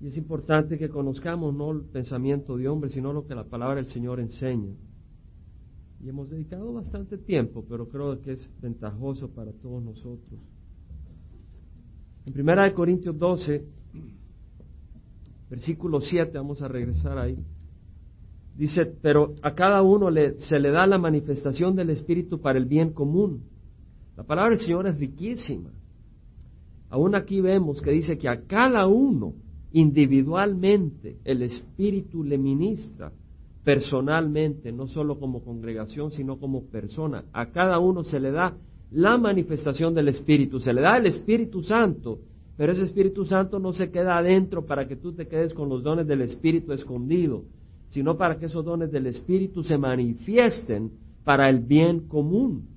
Y es importante que conozcamos no el pensamiento de hombre, sino lo que la palabra del Señor enseña. Y hemos dedicado bastante tiempo, pero creo que es ventajoso para todos nosotros. En 1 Corintios 12, versículo 7, vamos a regresar ahí. Dice, pero a cada uno se le da la manifestación del Espíritu para el bien común. La palabra del Señor es riquísima. Aún aquí vemos que dice que a cada uno individualmente el Espíritu le ministra personalmente, no solo como congregación, sino como persona. A cada uno se le da la manifestación del Espíritu, se le da el Espíritu Santo, pero ese Espíritu Santo no se queda adentro para que tú te quedes con los dones del Espíritu escondido, sino para que esos dones del Espíritu se manifiesten para el bien común.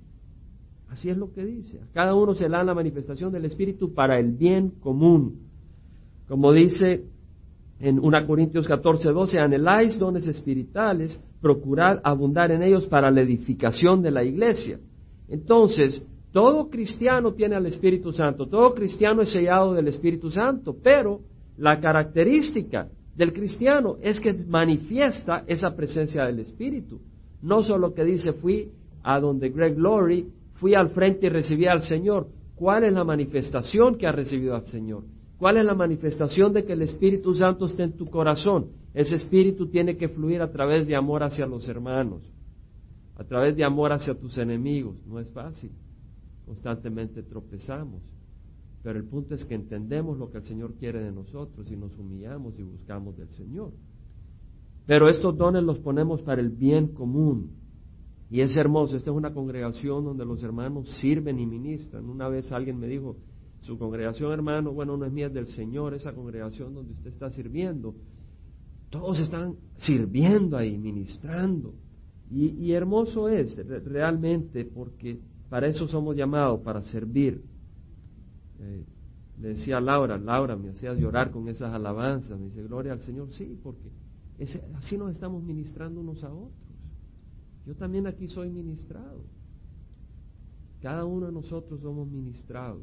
Así es lo que dice. A cada uno se le da la manifestación del Espíritu para el bien común. Como dice en 1 Corintios 14, 12, anheláis dones espirituales, procurad abundar en ellos para la edificación de la iglesia. Entonces, todo cristiano tiene al Espíritu Santo, todo cristiano es sellado del Espíritu Santo, pero la característica del cristiano es que manifiesta esa presencia del Espíritu. No solo que dice fui a donde Greg Glory, fui al frente y recibí al Señor. ¿Cuál es la manifestación que ha recibido al Señor? ¿Cuál es la manifestación de que el Espíritu Santo esté en tu corazón? Ese Espíritu tiene que fluir a través de amor hacia los hermanos, a través de amor hacia tus enemigos. No es fácil. Constantemente tropezamos. Pero el punto es que entendemos lo que el Señor quiere de nosotros y nos humillamos y buscamos del Señor. Pero estos dones los ponemos para el bien común. Y es hermoso, esta es una congregación donde los hermanos sirven y ministran. Una vez alguien me dijo, su congregación, hermano, bueno, no es mía, es del Señor, esa congregación donde usted está sirviendo. Todos están sirviendo ahí, ministrando. Y, hermoso es realmente porque para eso somos llamados, para servir. Eh, le decía a Laura, Laura, me hacía llorar con esas alabanzas. Me dice, gloria al Señor, sí, porque así nos estamos ministrando unos a otros. Yo también aquí soy ministrado. Cada uno de nosotros somos ministrados.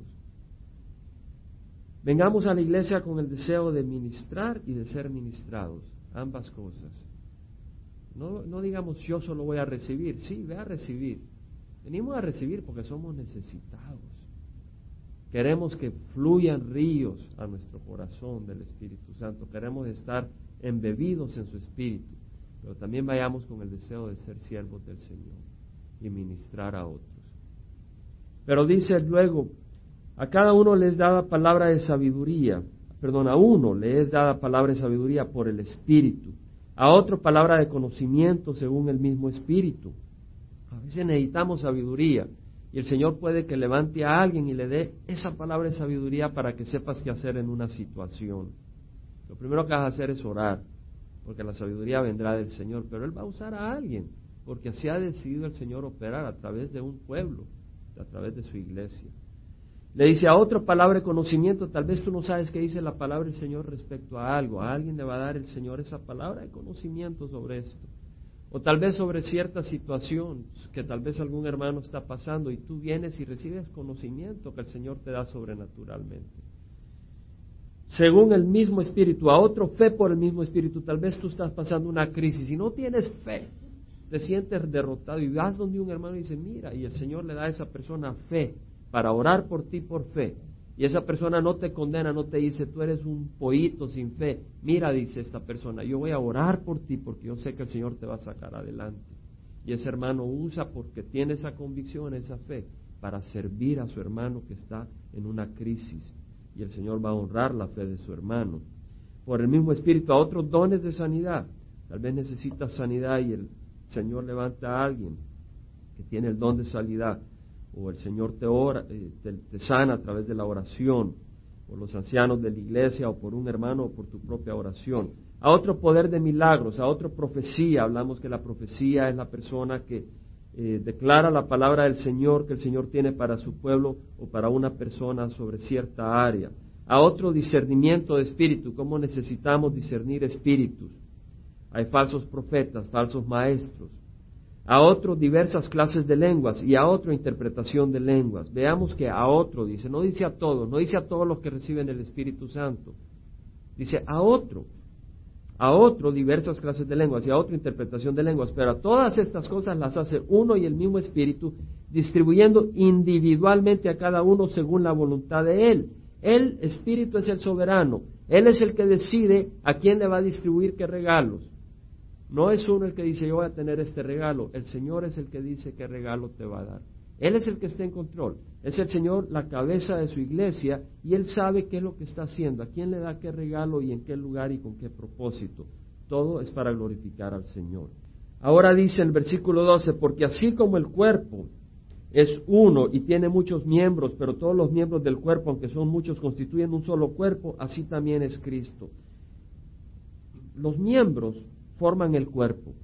Vengamos a la iglesia con el deseo de ministrar y de ser ministrados, ambas cosas. No, digamos yo solo voy a recibir, sí, ve a recibir. Venimos a recibir porque somos necesitados. Queremos que fluyan ríos a nuestro corazón del Espíritu Santo. Queremos estar embebidos en su Espíritu. Pero también vayamos con el deseo de ser siervos del Señor y ministrar a otros. Pero dice luego, a cada uno le es dada palabra de sabiduría, perdón, a uno le es dada palabra de sabiduría por el Espíritu, a otro palabra de conocimiento según el mismo Espíritu. A veces necesitamos sabiduría y el Señor puede que levante a alguien y le dé esa palabra de sabiduría para que sepas qué hacer en una situación. Lo primero que vas a hacer es orar, porque la sabiduría vendrá del Señor, pero Él va a usar a alguien, porque así ha decidido el Señor operar a través de un pueblo, a través de su iglesia. Le dice a otro palabra de conocimiento, tal vez tú no sabes qué dice la palabra del Señor respecto a algo, a alguien le va a dar el Señor esa palabra de conocimiento sobre esto. O tal vez sobre cierta situación que tal vez algún hermano está pasando y tú vienes y recibes conocimiento que el Señor te da sobrenaturalmente. Según el mismo espíritu, a otro fe por el mismo espíritu, tal vez tú estás pasando una crisis y no tienes fe, te sientes derrotado y vas donde un hermano y dice, mira, y el Señor le da a esa persona fe para orar por ti por fe. Y esa persona no te condena, no te dice, tú eres un pollito sin fe. Mira, dice esta persona, yo voy a orar por ti porque yo sé que el Señor te va a sacar adelante. Y ese hermano usa porque tiene esa convicción, esa fe, para servir a su hermano que está en una crisis. Y el Señor va a honrar la fe de su hermano. Por el mismo espíritu, a otros dones de sanidad. Tal vez necesita sanidad y el Señor levanta a alguien que tiene el don de sanidad o el Señor te, ora, eh, te, sana a través de la oración, por los ancianos de la iglesia, o por un hermano, o por tu propia oración. A otro poder de milagros, a otra profecía, hablamos que la profecía es la persona que eh, declara la palabra del Señor que el Señor tiene para su pueblo o para una persona sobre cierta área. A otro discernimiento de espíritu, cómo necesitamos discernir espíritus. Hay falsos profetas, falsos maestros a otro diversas clases de lenguas y a otro interpretación de lenguas. Veamos que a otro dice, no dice a todos, no dice a todos los que reciben el Espíritu Santo. Dice a otro, a otro diversas clases de lenguas y a otra interpretación de lenguas, pero a todas estas cosas las hace uno y el mismo Espíritu, distribuyendo individualmente a cada uno según la voluntad de Él. El Espíritu es el soberano, Él es el que decide a quién le va a distribuir qué regalos. No es uno el que dice yo voy a tener este regalo, el Señor es el que dice qué regalo te va a dar. Él es el que está en control. Es el Señor la cabeza de su iglesia y Él sabe qué es lo que está haciendo, a quién le da qué regalo y en qué lugar y con qué propósito. Todo es para glorificar al Señor. Ahora dice el versículo 12, porque así como el cuerpo es uno y tiene muchos miembros, pero todos los miembros del cuerpo, aunque son muchos, constituyen un solo cuerpo, así también es Cristo. Los miembros forman el cuerpo.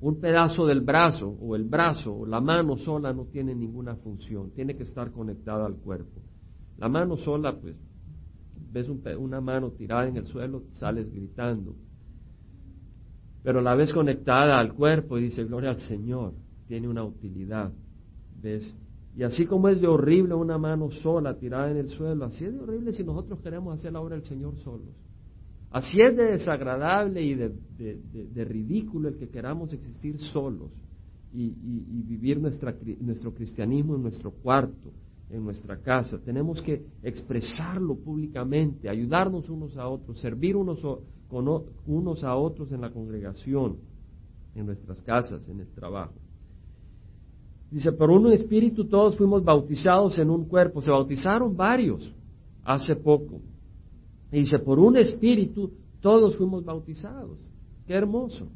Un pedazo del brazo o el brazo o la mano sola no tiene ninguna función, tiene que estar conectada al cuerpo. La mano sola, pues, ves una mano tirada en el suelo, sales gritando. Pero la ves conectada al cuerpo y dice, gloria al Señor, tiene una utilidad. ¿Ves? Y así como es de horrible una mano sola tirada en el suelo, así es de horrible si nosotros queremos hacer la obra del Señor solos. Así es de desagradable y de, ridículo el que queramos existir solos y, vivir nuestro cristianismo en nuestro cuarto, en nuestra casa. Tenemos que expresarlo públicamente, ayudarnos unos a otros, servir unos, unos a otros en la congregación, en nuestras casas, en el trabajo. Dice, por un espíritu todos fuimos bautizados en un cuerpo. Se bautizaron varios hace poco. Y dice, por un espíritu todos fuimos bautizados. Qué hermoso.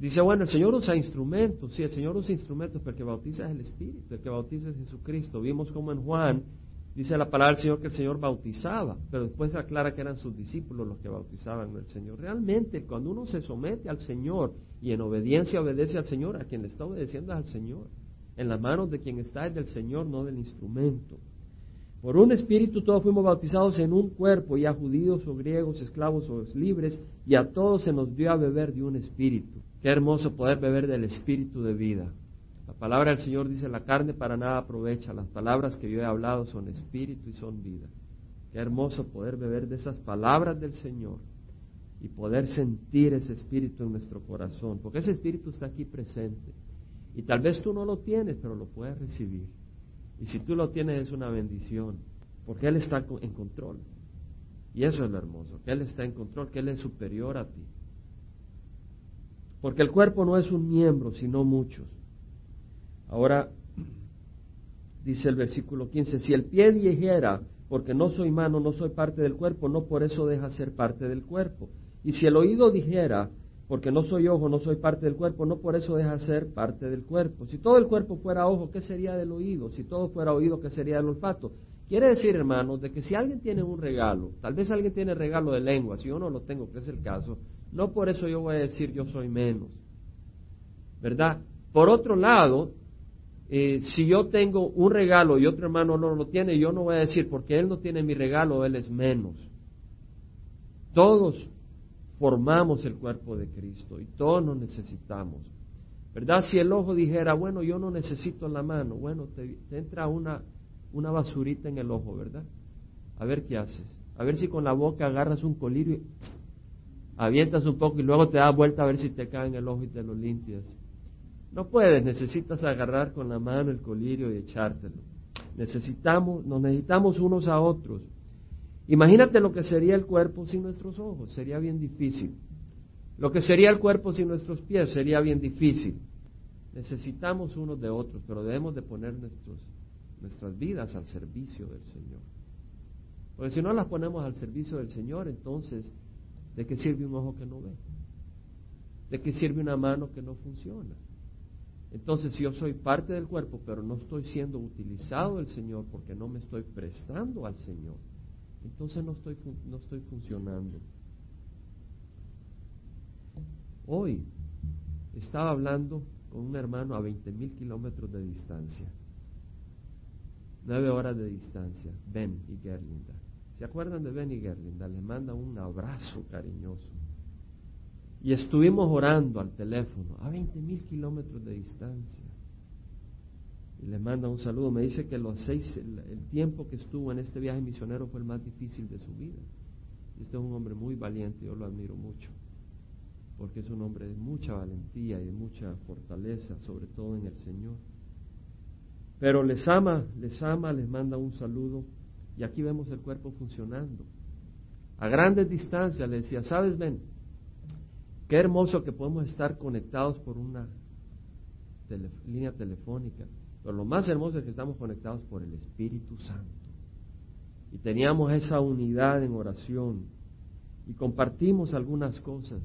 Dice, bueno, el Señor usa instrumentos. Sí, el Señor usa instrumentos, pero el que bautiza es el Espíritu, el que bautiza es Jesucristo. Vimos como en Juan dice la palabra del Señor que el Señor bautizaba, pero después se aclara que eran sus discípulos los que bautizaban al Señor. Realmente, cuando uno se somete al Señor y en obediencia obedece al Señor, a quien le está obedeciendo es al Señor. En las manos de quien está es del Señor, no del instrumento. Por un espíritu todos fuimos bautizados en un cuerpo, y judíos o griegos, esclavos o libres, y a todos se nos dio a beber de un espíritu. Qué hermoso poder beber del espíritu de vida. La palabra del Señor dice, la carne para nada aprovecha, las palabras que yo he hablado son espíritu y son vida. Qué hermoso poder beber de esas palabras del Señor y poder sentir ese espíritu en nuestro corazón, porque ese espíritu está aquí presente. Y tal vez tú no lo tienes, pero lo puedes recibir. Y si tú lo tienes es una bendición, porque Él está en control. Y eso es lo hermoso, que Él está en control, que Él es superior a ti. Porque el cuerpo no es un miembro, sino muchos. Ahora, dice el versículo 15, si el pie dijera, porque no soy mano, no soy parte del cuerpo, no por eso deja ser parte del cuerpo. Y si el oído dijera, porque no soy ojo, no soy parte del cuerpo, no por eso deja ser parte del cuerpo. Si todo el cuerpo fuera ojo, ¿qué sería del oído? Si todo fuera oído, ¿qué sería del olfato? Quiere decir, hermanos, de que si alguien tiene un regalo, tal vez alguien tiene regalo de lengua, si yo no lo tengo, que es el caso, no por eso yo voy a decir yo soy menos. ¿Verdad? Por otro lado, eh, si yo tengo un regalo y otro hermano no lo tiene, yo no voy a decir porque él no tiene mi regalo, él es menos. Todos formamos el cuerpo de Cristo y todos nos necesitamos. ¿Verdad? Si el ojo dijera, bueno, yo no necesito la mano, bueno, te, entra una, una basurita en el ojo, ¿verdad? A ver qué haces. A ver si con la boca agarras un colirio y avientas un poco y luego te das vuelta a ver si te cae en el ojo y te lo limpias. No puedes, necesitas agarrar con la mano el colirio y echártelo. Necesitamos, nos necesitamos unos a otros. Imagínate lo que sería el cuerpo sin nuestros ojos, sería bien difícil. Lo que sería el cuerpo sin nuestros pies sería bien difícil. Necesitamos unos de otros, pero debemos de poner nuestras vidas al servicio del Señor. Porque si no las ponemos al servicio del Señor, entonces, ¿de qué sirve un ojo que no ve? ¿De qué sirve una mano que no funciona? Entonces, si yo soy parte del cuerpo, pero no estoy siendo utilizado del Señor porque no me estoy prestando al Señor, entonces no estoy, no estoy funcionando. Hoy estaba hablando con un hermano a 20 mil kilómetros de distancia, nueve horas de distancia, Ben y Gerlinda. ¿Se acuerdan de Ben y Gerlinda? Le manda un abrazo cariñoso. Y estuvimos orando al teléfono a 20 mil kilómetros de distancia. Y les manda un saludo. Me dice que los seis, el, tiempo que estuvo en este viaje misionero fue el más difícil de su vida. Este es un hombre muy valiente, yo lo admiro mucho, porque es un hombre de mucha valentía y de mucha fortaleza, sobre todo en el Señor. Pero les ama, les ama, les manda un saludo y aquí vemos el cuerpo funcionando. A grandes distancias le decía, sabes, ven, qué hermoso que podemos estar conectados por una línea telefónica, pero lo más hermoso es que estamos conectados por el Espíritu Santo. Y teníamos esa unidad en oración y compartimos algunas cosas,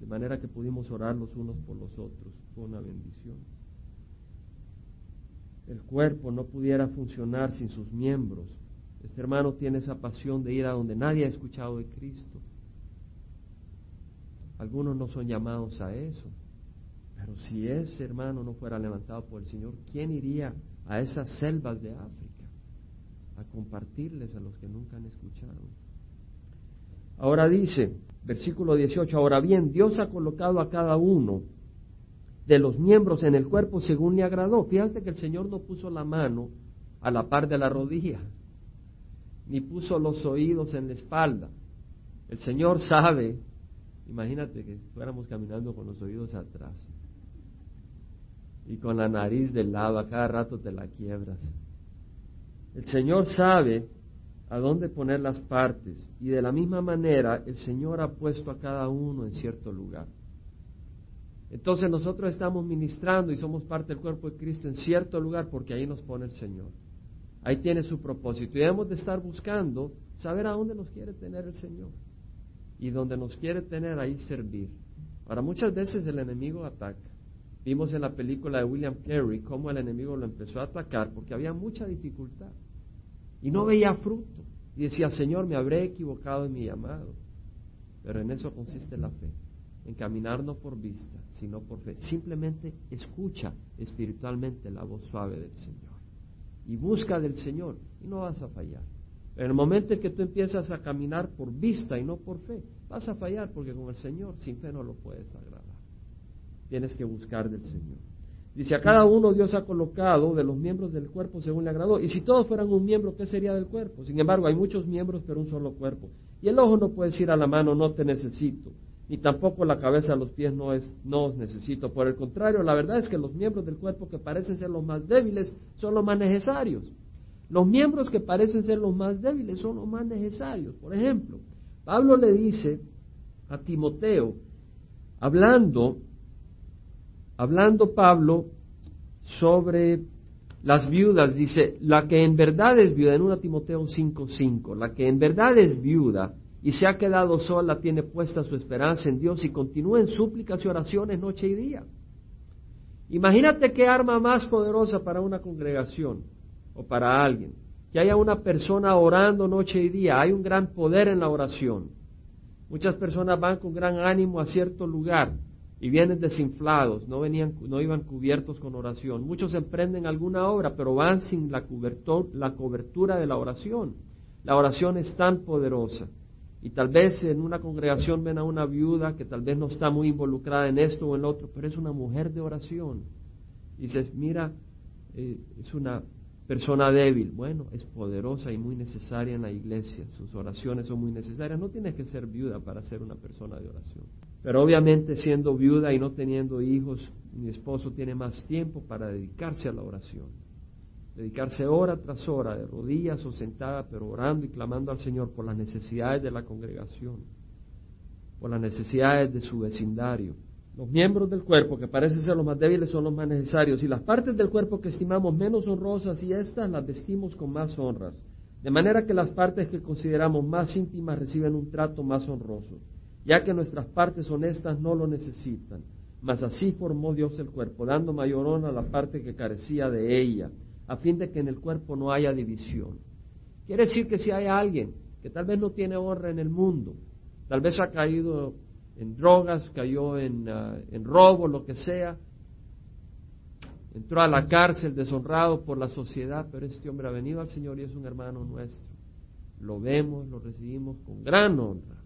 de manera que pudimos orar los unos por los otros. Fue una bendición. El cuerpo no pudiera funcionar sin sus miembros. Este hermano tiene esa pasión de ir a donde nadie ha escuchado de Cristo. Algunos no son llamados a eso. Pero si ese hermano no fuera levantado por el Señor, ¿quién iría a esas selvas de África a compartirles a los que nunca han escuchado? Ahora dice, versículo 18, ahora bien, Dios ha colocado a cada uno de los miembros en el cuerpo según le agradó. Fíjate que el Señor no puso la mano a la par de la rodilla, ni puso los oídos en la espalda. El Señor sabe, imagínate que fuéramos caminando con los oídos atrás y con la nariz del lado, a cada rato te la quiebras. El Señor sabe a dónde poner las partes y de la misma manera el Señor ha puesto a cada uno en cierto lugar. Entonces nosotros estamos ministrando y somos parte del cuerpo de Cristo en cierto lugar porque ahí nos pone el Señor. Ahí tiene su propósito y debemos de estar buscando saber a dónde nos quiere tener el Señor y donde nos quiere tener ahí servir. Ahora muchas veces el enemigo ataca. Vimos en la película de William Carey cómo el enemigo lo empezó a atacar porque había mucha dificultad y no veía fruto. Y decía, Señor, me habré equivocado en mi llamado. Pero en eso consiste la fe, en caminar no por vista, sino por fe. Simplemente escucha espiritualmente la voz suave del Señor. Y busca del Señor y no vas a fallar. En el momento en que tú empiezas a caminar por vista y no por fe, vas a fallar porque con el Señor sin fe no lo puedes agradar. Tienes que buscar del Señor. Dice, a cada uno Dios ha colocado de los miembros del cuerpo según le agradó. Y si todos fueran un miembro, ¿qué sería del cuerpo? Sin embargo, hay muchos miembros, pero un solo cuerpo. Y el ojo no puede decir a la mano, no te necesito. Ni tampoco la cabeza los pies no, es, no os necesito. Por el contrario, la verdad es que los miembros del cuerpo que parecen ser los más débiles son los más necesarios. Los miembros que parecen ser los más débiles son los más necesarios. Por ejemplo, Pablo le dice a Timoteo, hablando hablando Pablo sobre las viudas, dice, la que en verdad es viuda, en 1 Timoteo 5:5, la que en verdad es viuda y se ha quedado sola, tiene puesta su esperanza en Dios y continúa en súplicas y oraciones noche y día. Imagínate qué arma más poderosa para una congregación o para alguien. Que haya una persona orando noche y día. Hay un gran poder en la oración. Muchas personas van con gran ánimo a cierto lugar y vienen desinflados, no, venían, no iban cubiertos con oración. Muchos emprenden alguna obra, pero van sin la, la cobertura de la oración. La oración es tan poderosa. Y tal vez en una congregación ven a una viuda que tal vez no está muy involucrada en esto o en lo otro, pero es una mujer de oración. Y dices, mira, eh, es una persona débil. Bueno, es poderosa y muy necesaria en la iglesia. Sus oraciones son muy necesarias. No tienes que ser viuda para ser una persona de oración. Pero obviamente siendo viuda y no teniendo hijos, mi esposo tiene más tiempo para dedicarse a la oración. Dedicarse hora tras hora, de rodillas o sentada, pero orando y clamando al Señor por las necesidades de la congregación, por las necesidades de su vecindario. Los miembros del cuerpo, que parecen ser los más débiles, son los más necesarios, y las partes del cuerpo que estimamos menos honrosas, y estas las vestimos con más honras. De manera que las partes que consideramos más íntimas reciben un trato más honroso ya que nuestras partes honestas no lo necesitan. Mas así formó Dios el cuerpo, dando mayor honra a la parte que carecía de ella, a fin de que en el cuerpo no haya división. Quiere decir que si hay alguien que tal vez no tiene honra en el mundo, tal vez ha caído en drogas, cayó en, ah, en robo, lo que sea, entró a la cárcel deshonrado por la sociedad, pero este hombre ha venido al Señor y es un hermano nuestro. Lo vemos, lo recibimos con gran honra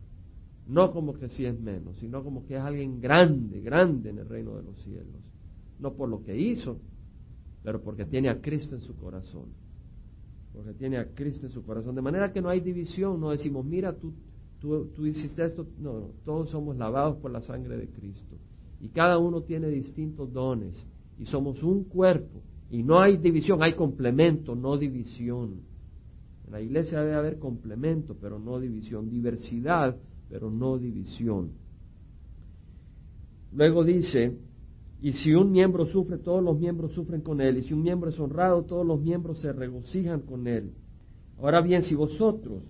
no como que si es menos, sino como que es alguien grande, grande en el reino de los cielos. No por lo que hizo, pero porque tiene a Cristo en su corazón. Porque tiene a Cristo en su corazón. De manera que no hay división, no decimos, mira, tú, tú, tú hiciste esto. No, no, todos somos lavados por la sangre de Cristo. Y cada uno tiene distintos dones. Y somos un cuerpo. Y no hay división, hay complemento, no división. En la iglesia debe haber complemento, pero no división. Diversidad, pero no división. Luego dice, y si un miembro sufre, todos los miembros sufren con él. Y si un miembro es honrado, todos los miembros se regocijan con él. Ahora bien, si vosotros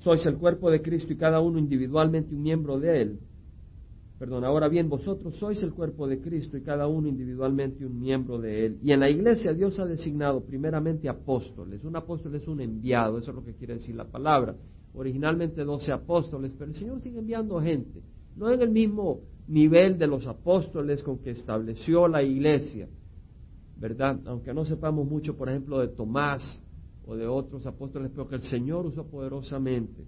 sois el cuerpo de Cristo y cada uno individualmente un miembro de él, perdón, ahora bien, vosotros sois el cuerpo de Cristo y cada uno individualmente un miembro de él. Y en la iglesia Dios ha designado primeramente apóstoles. Un apóstol es un enviado, eso es lo que quiere decir la palabra. Originalmente doce apóstoles, pero el Señor sigue enviando gente. No en el mismo nivel de los apóstoles con que estableció la iglesia, ¿verdad? Aunque no sepamos mucho, por ejemplo, de Tomás o de otros apóstoles, pero que el Señor usó poderosamente.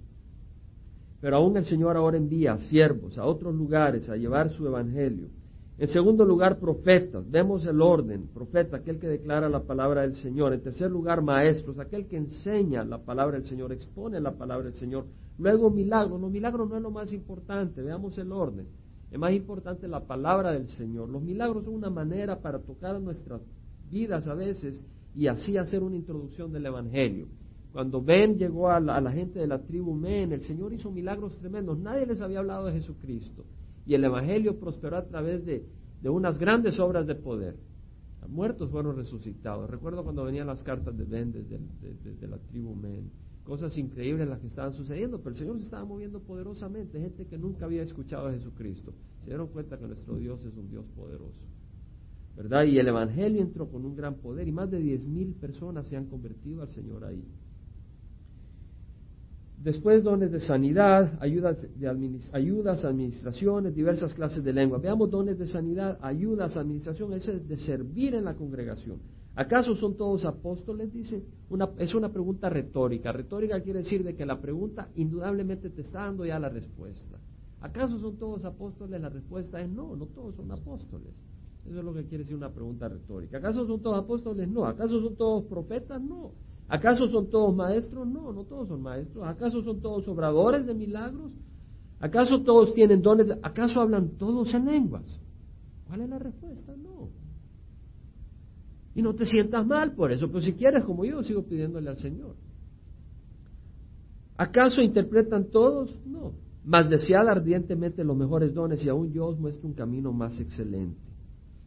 Pero aún el Señor ahora envía siervos a otros lugares a llevar su evangelio. En segundo lugar, profetas. Vemos el orden. Profeta, aquel que declara la palabra del Señor. En tercer lugar, maestros, aquel que enseña la palabra del Señor, expone la palabra del Señor. Luego, milagros. Los milagros no es lo más importante. Veamos el orden. Es más importante la palabra del Señor. Los milagros son una manera para tocar nuestras vidas a veces y así hacer una introducción del Evangelio. Cuando Ben llegó a la, gente de la tribu Men, el Señor hizo milagros tremendos. Nadie les había hablado de Jesucristo. Y el Evangelio prosperó a través de, unas grandes obras de poder. Muertos fueron resucitados. Recuerdo cuando venían las cartas de Ben desde, la tribu Men cosas increíbles las que estaban sucediendo, pero el Señor se estaba moviendo poderosamente, gente que nunca había escuchado a Jesucristo. Se dieron cuenta que nuestro Dios es un Dios poderoso. ¿Verdad? Y el Evangelio entró con un gran poder y más de diez mil personas se han convertido al Señor ahí. Después dones de sanidad, ayudas, de ayudas, administraciones, diversas clases de lengua. Veamos dones de sanidad, ayudas, administración, ese es de servir en la congregación. ¿Acaso son todos apóstoles? Dice, una, es una pregunta retórica. Retórica quiere decir de que la pregunta indudablemente te está dando ya la respuesta. ¿Acaso son todos apóstoles? La respuesta es no, no todos son apóstoles. Eso es lo que quiere decir una pregunta retórica. ¿Acaso son todos apóstoles? No. ¿Acaso son todos profetas? No. ¿Acaso son todos maestros? No, no todos son maestros. ¿Acaso son todos obradores de milagros? ¿Acaso todos tienen dones? ¿Acaso hablan todos en lenguas? ¿Cuál es la respuesta? No. Y no te sientas mal por eso, pero si quieres como yo, sigo pidiéndole al Señor. ¿Acaso interpretan todos? No. Mas desead ardientemente los mejores dones y aún yo os muestro un camino más excelente.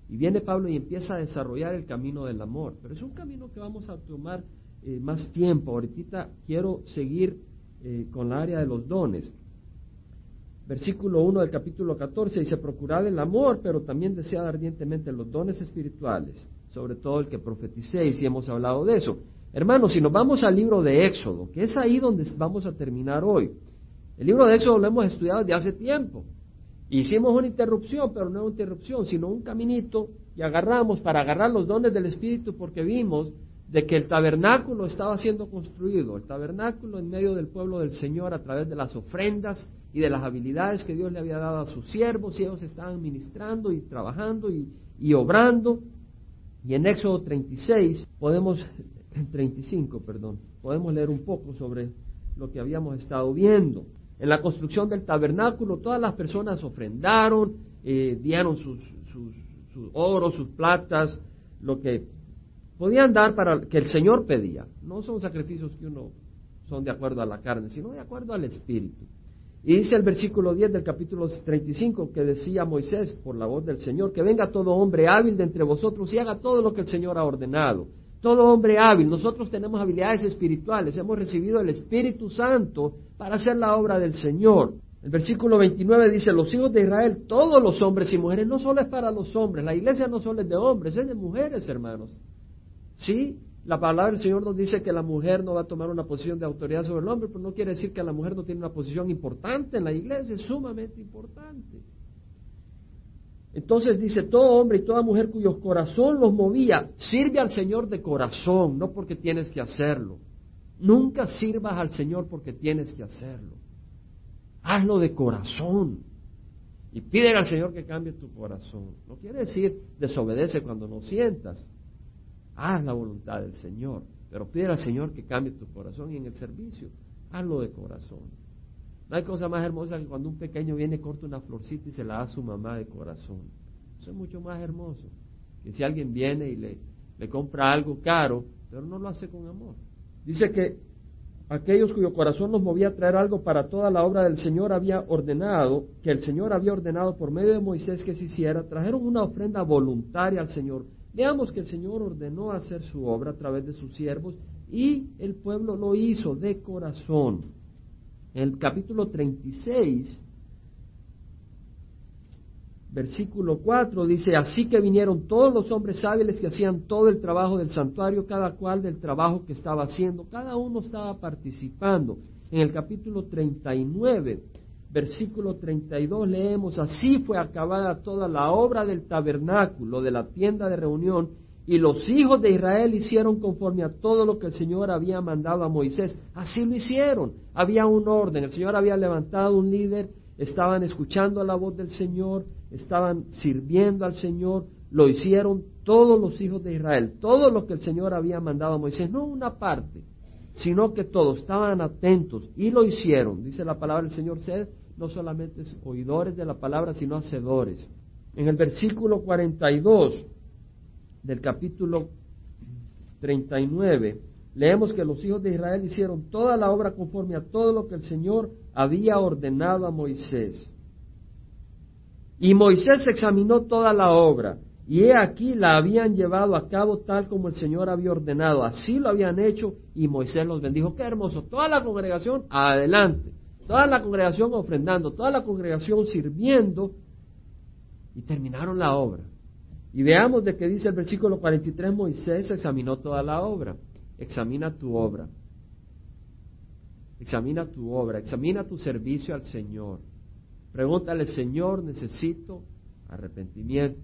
Y viene Pablo y empieza a desarrollar el camino del amor, pero es un camino que vamos a tomar eh, más tiempo. Ahorita quiero seguir eh, con la área de los dones. Versículo 1 del capítulo 14 dice, procurad el amor, pero también desead ardientemente los dones espirituales sobre todo el que profeticéis, y hemos hablado de eso. Hermanos, si nos vamos al libro de Éxodo, que es ahí donde vamos a terminar hoy, el libro de Éxodo lo hemos estudiado desde hace tiempo. Hicimos una interrupción, pero no una interrupción, sino un caminito y agarramos para agarrar los dones del Espíritu porque vimos de que el tabernáculo estaba siendo construido, el tabernáculo en medio del pueblo del Señor a través de las ofrendas y de las habilidades que Dios le había dado a sus siervos y ellos estaban ministrando y trabajando y, y obrando y en Éxodo 36 podemos, 35, perdón, podemos leer un poco sobre lo que habíamos estado viendo. En la construcción del tabernáculo todas las personas ofrendaron, eh, dieron sus, sus, sus oro, sus platas, lo que podían dar para que el Señor pedía. No son sacrificios que uno son de acuerdo a la carne, sino de acuerdo al Espíritu. Y dice el versículo 10 del capítulo 35 que decía Moisés por la voz del Señor, que venga todo hombre hábil de entre vosotros y haga todo lo que el Señor ha ordenado. Todo hombre hábil, nosotros tenemos habilidades espirituales, hemos recibido el Espíritu Santo para hacer la obra del Señor. El versículo 29 dice, los hijos de Israel, todos los hombres y mujeres, no solo es para los hombres, la iglesia no solo es de hombres, es de mujeres, hermanos. Sí, la palabra del Señor nos dice que la mujer no va a tomar una posición de autoridad sobre el hombre, pero no quiere decir que la mujer no tiene una posición importante en la iglesia, es sumamente importante. Entonces dice, todo hombre y toda mujer cuyos corazón los movía, sirve al Señor de corazón, no porque tienes que hacerlo. Nunca sirvas al Señor porque tienes que hacerlo. Hazlo de corazón. Y pídele al Señor que cambie tu corazón. No quiere decir desobedece cuando no sientas haz la voluntad del Señor, pero pide al Señor que cambie tu corazón y en el servicio, hazlo de corazón. No hay cosa más hermosa que cuando un pequeño viene, corta una florcita y se la da a su mamá de corazón. Eso es mucho más hermoso que si alguien viene y le, compra algo caro, pero no lo hace con amor. Dice que aquellos cuyo corazón los movía a traer algo para toda la obra del Señor había ordenado, que el Señor había ordenado por medio de Moisés que se hiciera, trajeron una ofrenda voluntaria al Señor. Veamos que el Señor ordenó hacer su obra a través de sus siervos y el pueblo lo hizo de corazón. En el capítulo 36 versículo 4 dice, así que vinieron todos los hombres hábiles que hacían todo el trabajo del santuario, cada cual del trabajo que estaba haciendo, cada uno estaba participando. En el capítulo 39, versículo 32 leemos, así fue acabada toda la obra del tabernáculo, de la tienda de reunión, y los hijos de Israel hicieron conforme a todo lo que el Señor había mandado a Moisés. Así lo hicieron. Había un orden. El Señor había levantado un líder. Estaban escuchando la voz del Señor estaban sirviendo al Señor, lo hicieron todos los hijos de Israel, todo lo que el Señor había mandado a Moisés, no una parte, sino que todos estaban atentos y lo hicieron. Dice la palabra del Señor, sed no solamente oidores de la palabra, sino hacedores. En el versículo 42 del capítulo 39, leemos que los hijos de Israel hicieron toda la obra conforme a todo lo que el Señor había ordenado a Moisés. Y Moisés examinó toda la obra, y he aquí la habían llevado a cabo tal como el Señor había ordenado. Así lo habían hecho, y Moisés los bendijo. Qué hermoso. Toda la congregación adelante. Toda la congregación ofrendando, toda la congregación sirviendo, y terminaron la obra. Y veamos de qué dice el versículo 43, Moisés examinó toda la obra. Examina tu obra. Examina tu obra, examina tu servicio al Señor. Pregúntale, Señor, necesito arrepentimiento.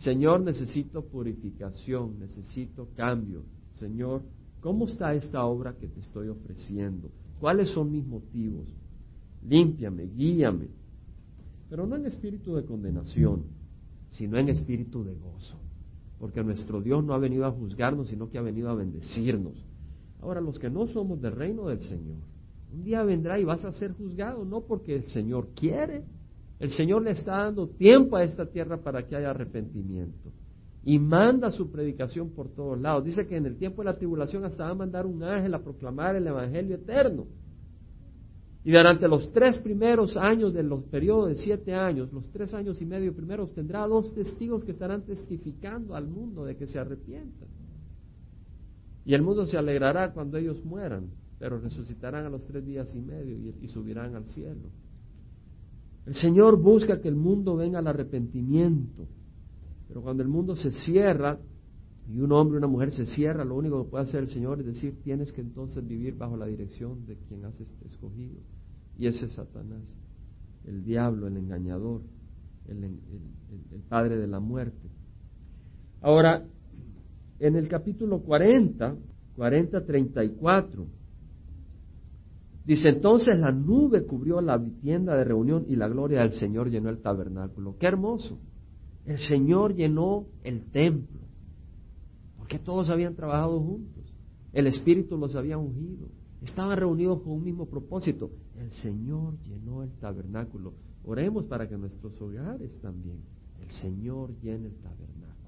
Señor, necesito purificación, necesito cambio. Señor, ¿cómo está esta obra que te estoy ofreciendo? ¿Cuáles son mis motivos? Límpiame, guíame. Pero no en espíritu de condenación, sino en espíritu de gozo. Porque nuestro Dios no ha venido a juzgarnos, sino que ha venido a bendecirnos. Ahora, los que no somos del reino del Señor, un día vendrá y vas a ser juzgado, no porque el Señor quiere. El Señor le está dando tiempo a esta tierra para que haya arrepentimiento. Y manda su predicación por todos lados. Dice que en el tiempo de la tribulación hasta va a mandar un ángel a proclamar el Evangelio eterno. Y durante los tres primeros años de los periodos de siete años, los tres años y medio primeros, tendrá dos testigos que estarán testificando al mundo de que se arrepientan. Y el mundo se alegrará cuando ellos mueran pero resucitarán a los tres días y medio y, subirán al cielo. El Señor busca que el mundo venga al arrepentimiento, pero cuando el mundo se cierra y un hombre o una mujer se cierra, lo único que puede hacer el Señor es decir, tienes que entonces vivir bajo la dirección de quien has escogido. Y ese es Satanás, el diablo, el engañador, el, el padre de la muerte. Ahora, en el capítulo 40, 40, 34, Dice, entonces la nube cubrió la tienda de reunión y la gloria del Señor llenó el tabernáculo. Qué hermoso. El Señor llenó el templo. Porque todos habían trabajado juntos. El Espíritu los había ungido. Estaban reunidos con un mismo propósito. El Señor llenó el tabernáculo. Oremos para que nuestros hogares también, el Señor llene el tabernáculo.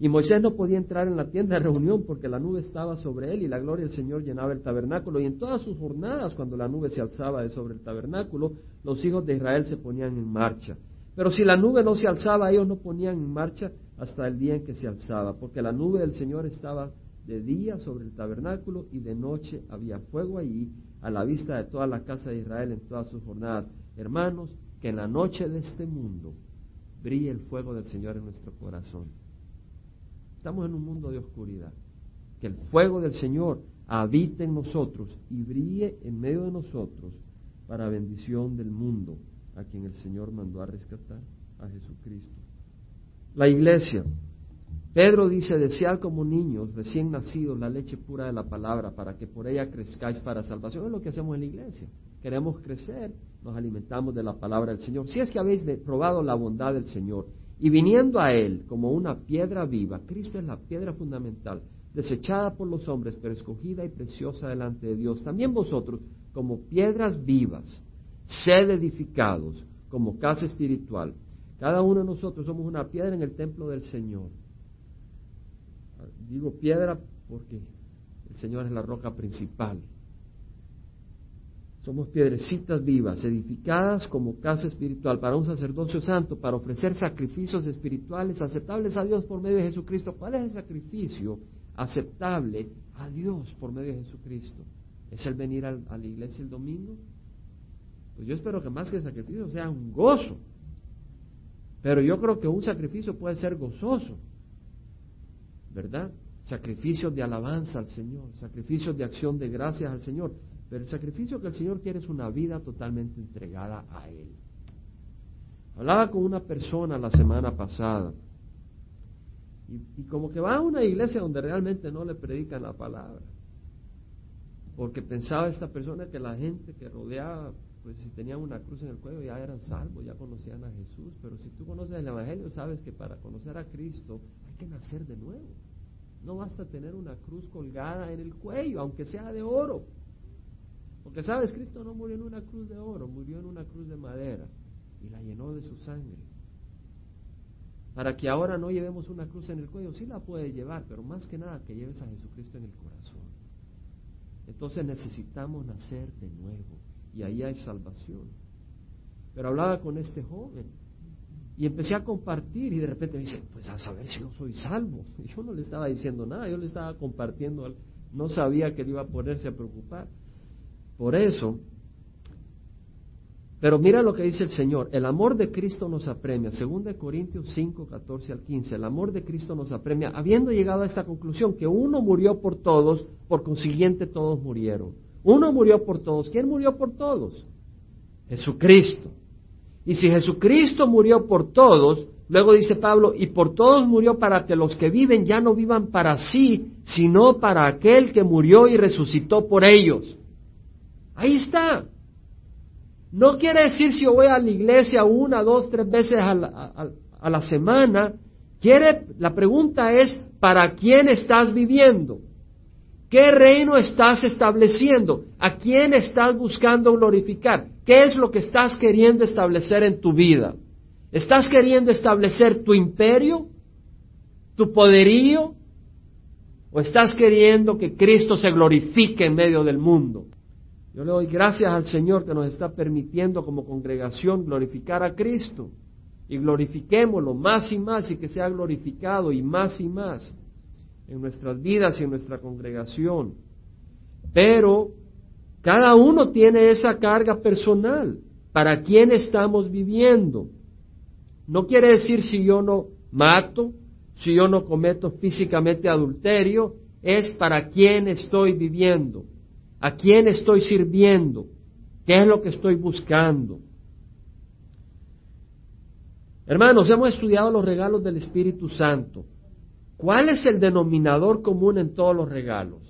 Y Moisés no podía entrar en la tienda de reunión porque la nube estaba sobre él y la gloria del Señor llenaba el tabernáculo. Y en todas sus jornadas, cuando la nube se alzaba de sobre el tabernáculo, los hijos de Israel se ponían en marcha. Pero si la nube no se alzaba, ellos no ponían en marcha hasta el día en que se alzaba, porque la nube del Señor estaba de día sobre el tabernáculo y de noche había fuego allí a la vista de toda la casa de Israel en todas sus jornadas. Hermanos, que en la noche de este mundo brille el fuego del Señor en nuestro corazón Estamos en un mundo de oscuridad. Que el fuego del Señor habite en nosotros y brille en medio de nosotros para bendición del mundo, a quien el Señor mandó a rescatar, a Jesucristo. La iglesia. Pedro dice, desead como niños recién nacidos la leche pura de la palabra para que por ella crezcáis para salvación. Es lo que hacemos en la iglesia. Queremos crecer, nos alimentamos de la palabra del Señor. Si es que habéis probado la bondad del Señor Y viniendo a Él como una piedra viva, Cristo es la piedra fundamental, desechada por los hombres, pero escogida y preciosa delante de Dios. También vosotros, como piedras vivas, sed edificados como casa espiritual. Cada uno de nosotros somos una piedra en el templo del Señor. Digo piedra porque el Señor es la roca principal. Somos piedrecitas vivas, edificadas como casa espiritual para un sacerdocio santo, para ofrecer sacrificios espirituales aceptables a Dios por medio de Jesucristo. ¿Cuál es el sacrificio aceptable a Dios por medio de Jesucristo? ¿Es el venir a la iglesia el domingo? Pues yo espero que más que sacrificio sea un gozo. Pero yo creo que un sacrificio puede ser gozoso, ¿verdad? Sacrificios de alabanza al Señor, sacrificios de acción de gracias al Señor. Pero el sacrificio que el Señor quiere es una vida totalmente entregada a Él. Hablaba con una persona la semana pasada y, como que va a una iglesia donde realmente no le predican la palabra. Porque pensaba esta persona que la gente que rodeaba, pues si tenían una cruz en el cuello ya eran salvos, ya conocían a Jesús. Pero si tú conoces el Evangelio, sabes que para conocer a Cristo hay que nacer de nuevo. No basta tener una cruz colgada en el cuello, aunque sea de oro. Porque sabes, Cristo no murió en una cruz de oro, murió en una cruz de madera y la llenó de su sangre. Para que ahora no llevemos una cruz en el cuello, sí la puede llevar, pero más que nada que lleves a Jesucristo en el corazón. Entonces necesitamos nacer de nuevo y ahí hay salvación. Pero hablaba con este joven y empecé a compartir y de repente me dice, pues a saber si no soy salvo. Y yo no le estaba diciendo nada, yo le estaba compartiendo, no sabía que él iba a ponerse a preocupar. Por eso, pero mira lo que dice el Señor, el amor de Cristo nos apremia, 2 Corintios 5, 14 al 15, el amor de Cristo nos apremia, habiendo llegado a esta conclusión, que uno murió por todos, por consiguiente todos murieron. Uno murió por todos, ¿quién murió por todos? Jesucristo. Y si Jesucristo murió por todos, luego dice Pablo, y por todos murió para que los que viven ya no vivan para sí, sino para aquel que murió y resucitó por ellos. Ahí está. No quiere decir si yo voy a la iglesia una, dos, tres veces a la, semana. Quiere, la pregunta es, ¿para quién estás viviendo? ¿Qué reino estás estableciendo? ¿A quién estás buscando glorificar? ¿Qué es lo que estás queriendo establecer en tu vida? ¿Estás queriendo establecer tu imperio? ¿Tu poderío? ¿O estás queriendo que Cristo se glorifique en medio del mundo? Yo le doy gracias al Señor que nos está permitiendo como congregación glorificar a Cristo. Y glorifiquémoslo más y más y que sea glorificado y más y más en nuestras vidas y en nuestra congregación. Pero cada uno tiene esa carga personal. ¿Para quién estamos viviendo? No quiere decir si yo no mato, si yo no cometo físicamente adulterio, es para quién estoy viviendo. ¿A quién estoy sirviendo? ¿Qué es lo que estoy buscando? Hermanos, hemos estudiado los regalos del Espíritu Santo. ¿Cuál es el denominador común en todos los regalos?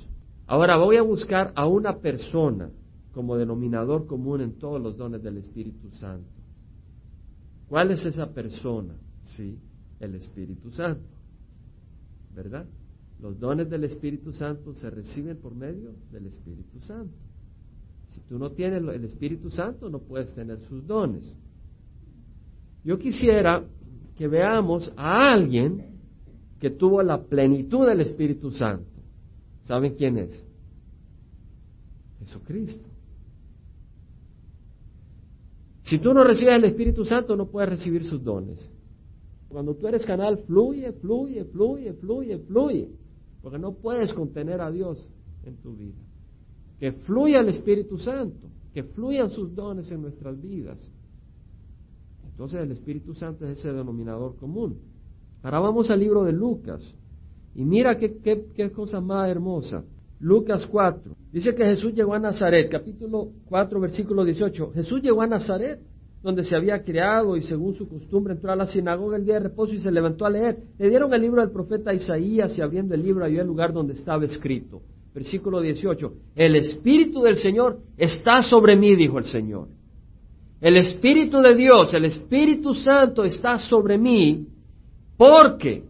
Ahora voy a buscar a una persona como denominador común en todos los dones del Espíritu Santo. ¿Cuál es esa persona? Sí, el Espíritu Santo. ¿Verdad? Los dones del Espíritu Santo se reciben por medio del Espíritu Santo. Si tú no tienes el Espíritu Santo, no puedes tener sus dones. Yo quisiera que veamos a alguien que tuvo la plenitud del Espíritu Santo. ¿Saben quién es? Jesucristo. Si tú no recibes el Espíritu Santo, no puedes recibir sus dones. Cuando tú eres canal, fluye, fluye, fluye, fluye, fluye porque no puedes contener a Dios en tu vida. Que fluya el Espíritu Santo, que fluyan sus dones en nuestras vidas. Entonces el Espíritu Santo es ese denominador común. Ahora vamos al libro de Lucas. Y mira qué, qué cosa más hermosa. Lucas 4. Dice que Jesús llegó a Nazaret, capítulo 4, versículo 18. Jesús llegó a Nazaret donde se había criado y según su costumbre entró a la sinagoga el día de reposo y se levantó a leer. Le dieron el libro del profeta Isaías y abriendo el libro halló el lugar donde estaba escrito. Versículo 18. El Espíritu del Señor está sobre mí, dijo el Señor. El Espíritu de Dios, el Espíritu Santo está sobre mí Porque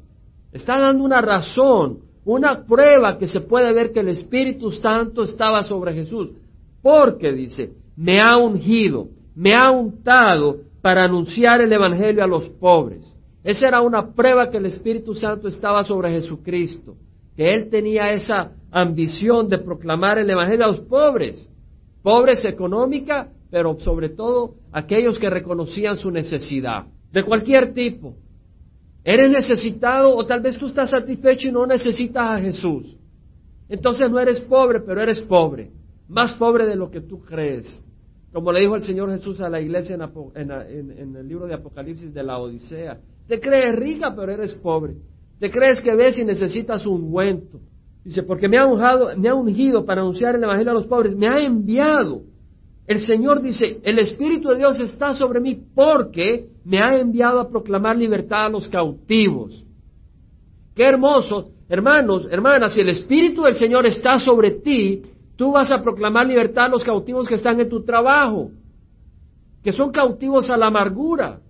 está dando una razón, una prueba que se puede ver que el Espíritu Santo estaba sobre Jesús. Porque dice, me ha ungido, me ha untado para anunciar el Evangelio a los pobres. Esa era una prueba que el Espíritu Santo estaba sobre Jesucristo, que él tenía esa ambición de proclamar el Evangelio a los pobres, pobres económica, pero sobre todo aquellos que reconocían su necesidad, de cualquier tipo. Eres necesitado o tal vez tú estás satisfecho y no necesitas a Jesús. Entonces no eres pobre, pero eres pobre, más pobre de lo que tú crees. Como le dijo el Señor Jesús a la iglesia en, el libro de Apocalipsis de la Odisea, te crees rica, pero eres pobre. Te crees que ves y necesitas un ungüento. Dice, porque me ha, me ha ungido para anunciar el Evangelio a los pobres, me ha enviado. El Señor dice, el Espíritu de Dios está sobre mí porque me ha enviado a proclamar libertad a los cautivos. Qué hermoso, hermanos, hermanas, si el Espíritu del Señor está sobre ti, tú vas a proclamar libertad a los cautivos que están en tu trabajo, que son cautivos a la amargura,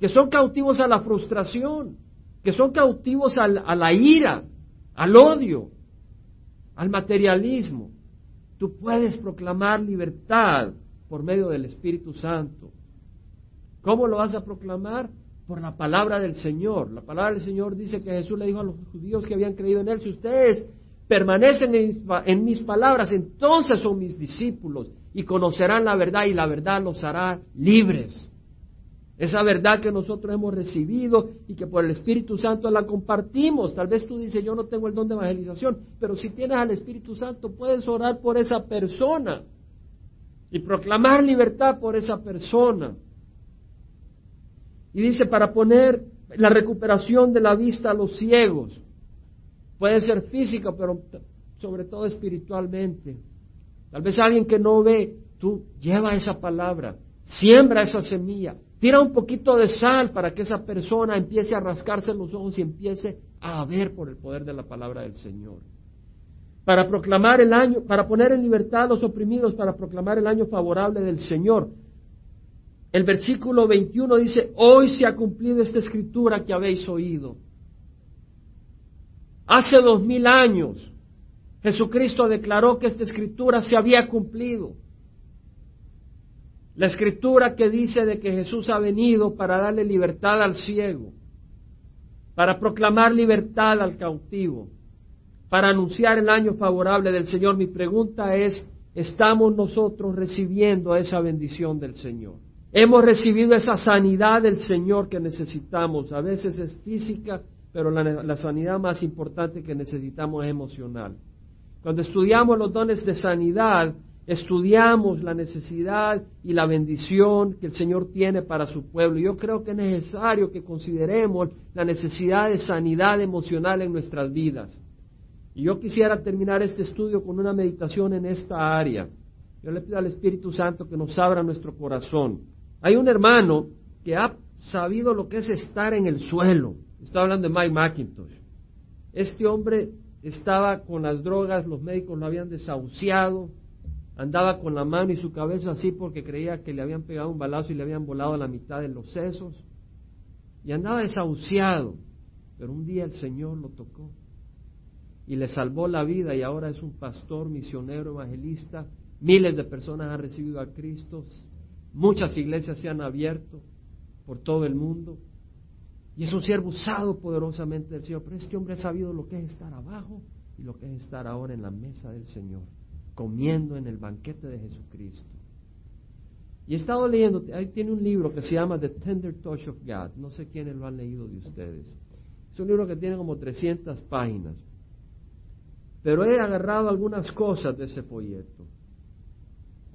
que son cautivos a la frustración, que son cautivos a la ira, al odio, al materialismo. Tú puedes proclamar libertad por medio del Espíritu Santo. ¿Cómo lo vas a proclamar? Por la palabra del Señor. La palabra del Señor dice que Jesús le dijo a los judíos que habían creído en Él, si ustedes permanecen en, mis palabras, entonces son mis discípulos y conocerán la verdad y la verdad los hará libres. Esa verdad que nosotros hemos recibido y que por el Espíritu Santo la compartimos. Tal vez tú dices, yo no tengo el don de evangelización, pero si tienes al Espíritu Santo puedes orar por esa persona y proclamar libertad por esa persona. Y dice, para poner la recuperación de la vista a los ciegos. Puede ser física, pero sobre todo espiritualmente. Tal vez alguien que no ve, tú lleva esa palabra, siembra esa semilla, Tira un poquito de sal para que esa persona empiece a rascarse los ojos y empiece a ver por el poder de la palabra del Señor. Para proclamar el año, para poner en libertad a los oprimidos, para proclamar el año favorable del Señor. El versículo 21 dice, hoy se ha cumplido esta escritura que habéis oído. Hace dos mil años Jesucristo declaró que esta escritura se había cumplido. La escritura que dice de que Jesús ha venido para darle libertad al ciego, para proclamar libertad al cautivo, para anunciar el año favorable del Señor. Mi pregunta es, ¿estamos nosotros recibiendo esa bendición del Señor? Hemos recibido esa sanidad del Señor que necesitamos. A veces es física, pero la, sanidad más importante que necesitamos es emocional. Cuando estudiamos los dones de sanidad, estudiamos la necesidad y la bendición que el Señor tiene para su pueblo. Yo creo que es necesario que consideremos la necesidad de sanidad emocional en nuestras vidas. Y yo quisiera terminar este estudio con una meditación en esta área. Yo le pido al Espíritu Santo que nos abra nuestro corazón. Hay un hermano que ha sabido lo que es estar en el suelo. Estoy hablando de Mike McIntosh. Este hombre estaba con las drogas, los médicos lo habían desahuciado, andaba con la mano y su cabeza así porque creía que le habían pegado un balazo y le habían volado la mitad de los sesos. Y andaba desahuciado. Pero un día el Señor lo tocó y le salvó la vida y ahora es un pastor, misionero, evangelista. Miles de personas han recibido a Cristo. Muchas iglesias se han abierto por todo el mundo. Y es un siervo usado poderosamente del Señor. Pero este hombre ha sabido lo que es estar abajo y lo que es estar ahora en la mesa del Señor comiendo en el banquete de Jesucristo. Y he estado leyendo, ahí tiene un libro que se llama The Tender Touch of God. No sé quiénes lo han leído de ustedes. Es un libro que tiene como 300 páginas. Pero he agarrado algunas cosas de ese folleto.